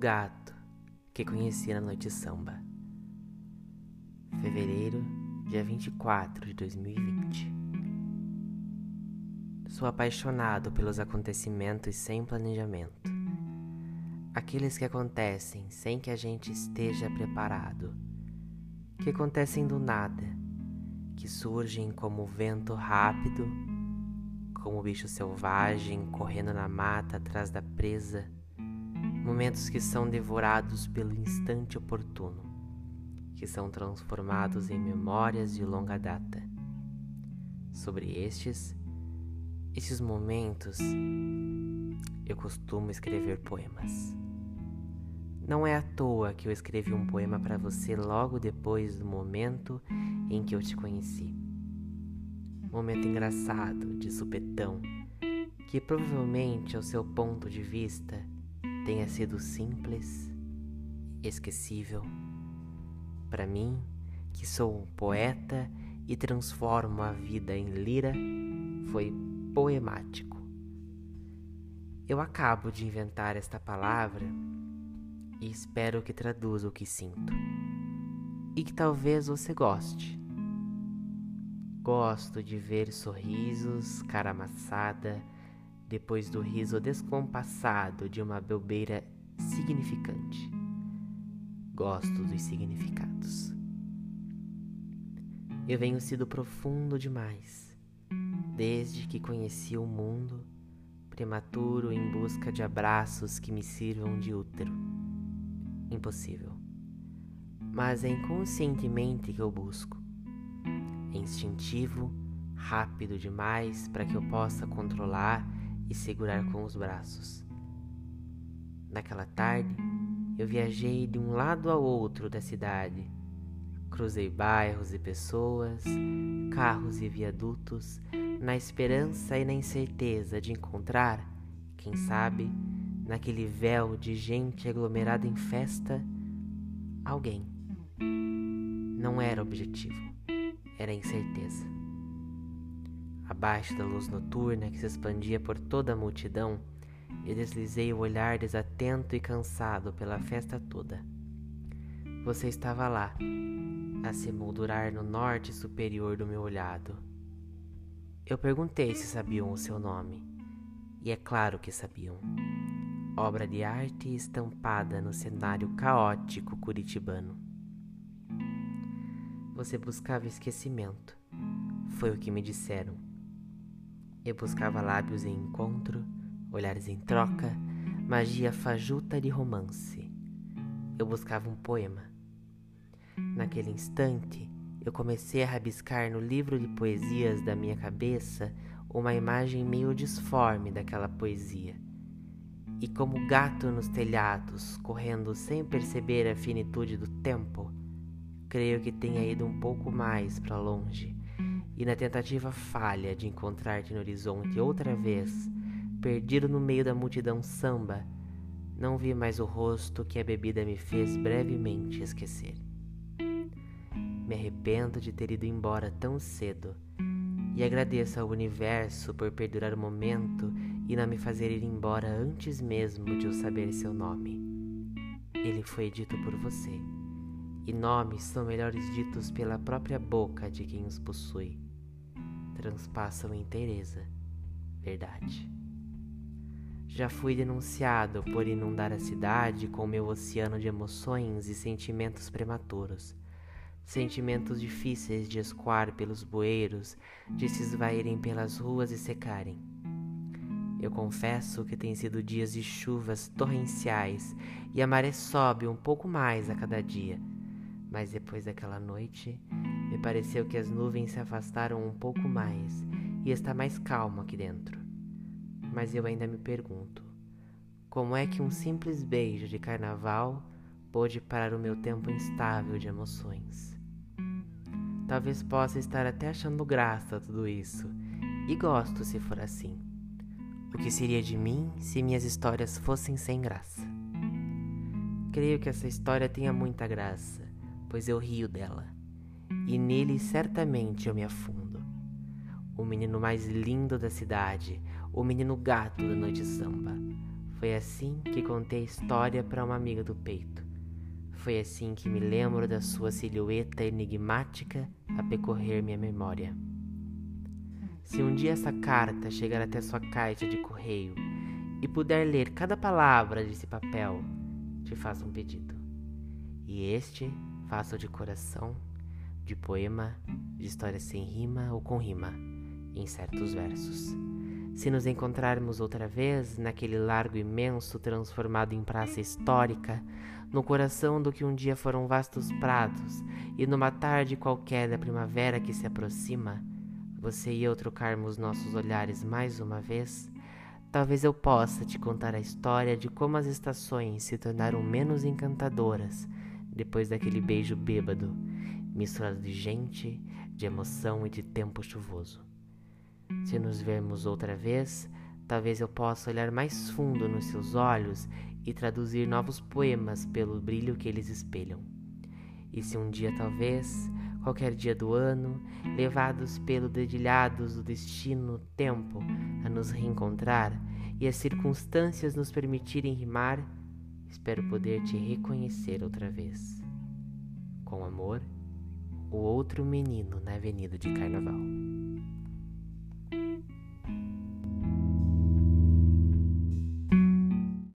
gato que conheci na noite samba. Fevereiro, dia 24 de 2020. Sou apaixonado pelos acontecimentos sem planejamento. Aqueles que acontecem sem que a gente esteja preparado. Que acontecem do nada. Que surgem como vento rápido, como bicho selvagem correndo na mata atrás da presa momentos que são devorados pelo instante oportuno, que são transformados em memórias de longa data. Sobre estes, esses momentos, eu costumo escrever poemas. Não é à toa que eu escrevi um poema para você logo depois do momento em que eu te conheci. Momento engraçado, de supetão, que provavelmente, ao seu ponto de vista, tenha sido simples, esquecível. Para mim, que sou um poeta e transformo a vida em lira, foi poemático. Eu acabo de inventar esta palavra e espero que traduza o que sinto. E que talvez você goste. Gosto de ver sorrisos, cara amassada, depois do riso descompassado de uma bobeira significante. Gosto dos significados. Eu venho sido profundo demais, desde que conheci o mundo, prematuro em busca de abraços que me sirvam de útero. Impossível. Mas é inconscientemente que eu busco. É instintivo, rápido demais para que eu possa controlar e segurar com os braços. Naquela tarde, eu viajei de um lado ao outro da cidade. Cruzei bairros e pessoas, carros e viadutos, na esperança e na incerteza de encontrar, quem sabe, naquele véu de gente aglomerada em festa, alguém. Não era objetivo, era incerteza. Abaixo da luz noturna que se expandia por toda a multidão, eu deslizei o olhar desatento e cansado pela festa toda. Você estava lá, a se moldurar no norte superior do meu olhado. Eu perguntei se sabiam o seu nome, e é claro que sabiam. Obra de arte estampada no cenário caótico curitibano. Você buscava esquecimento, foi o que me disseram eu buscava lábios em encontro, olhares em troca, magia fajuta de romance. Eu buscava um poema. Naquele instante, eu comecei a rabiscar no livro de poesias da minha cabeça uma imagem meio disforme daquela poesia. E como gato nos telhados, correndo sem perceber a finitude do tempo, creio que tenha ido um pouco mais para longe e na tentativa falha de encontrar-te no horizonte outra vez, perdido no meio da multidão samba, não vi mais o rosto que a bebida me fez brevemente esquecer. Me arrependo de ter ido embora tão cedo e agradeço ao universo por perdurar o momento e não me fazer ir embora antes mesmo de eu saber seu nome. Ele foi dito por você, e nomes são melhores ditos pela própria boca de quem os possui transpassam inteireza, verdade. Já fui denunciado por inundar a cidade com meu oceano de emoções e sentimentos prematuros, sentimentos difíceis de escoar pelos bueiros, de se esvaírem pelas ruas e secarem. Eu confesso que tem sido dias de chuvas torrenciais e a maré sobe um pouco mais a cada dia, mas depois daquela noite me pareceu que as nuvens se afastaram um pouco mais e está mais calmo aqui dentro. Mas eu ainda me pergunto: como é que um simples beijo de carnaval pôde parar o meu tempo instável de emoções? Talvez possa estar até achando graça tudo isso, e gosto se for assim. O que seria de mim se minhas histórias fossem sem graça? Creio que essa história tenha muita graça, pois eu rio dela e nele certamente eu me afundo. O menino mais lindo da cidade, o menino gato da noite samba, Foi assim que contei a história para uma amiga do peito. Foi assim que me lembro da sua silhueta enigmática a percorrer minha memória. Se um dia essa carta chegar até sua caixa de correio e puder ler cada palavra desse papel, te faço um pedido. E este faço de coração, de poema, de história sem rima ou com rima, em certos versos. Se nos encontrarmos outra vez naquele largo imenso transformado em praça histórica, no coração do que um dia foram vastos prados, e numa tarde qualquer da primavera que se aproxima, você e eu trocarmos nossos olhares mais uma vez, talvez eu possa te contar a história de como as estações se tornaram menos encantadoras depois daquele beijo bêbado, misturado de gente, de emoção e de tempo chuvoso. Se nos vermos outra vez, talvez eu possa olhar mais fundo nos seus olhos e traduzir novos poemas pelo brilho que eles espelham. E se um dia, talvez, qualquer dia do ano, levados pelo dedilhados do destino tempo a nos reencontrar e as circunstâncias nos permitirem rimar, espero poder te reconhecer outra vez. Com amor, o outro menino na Avenida de Carnaval.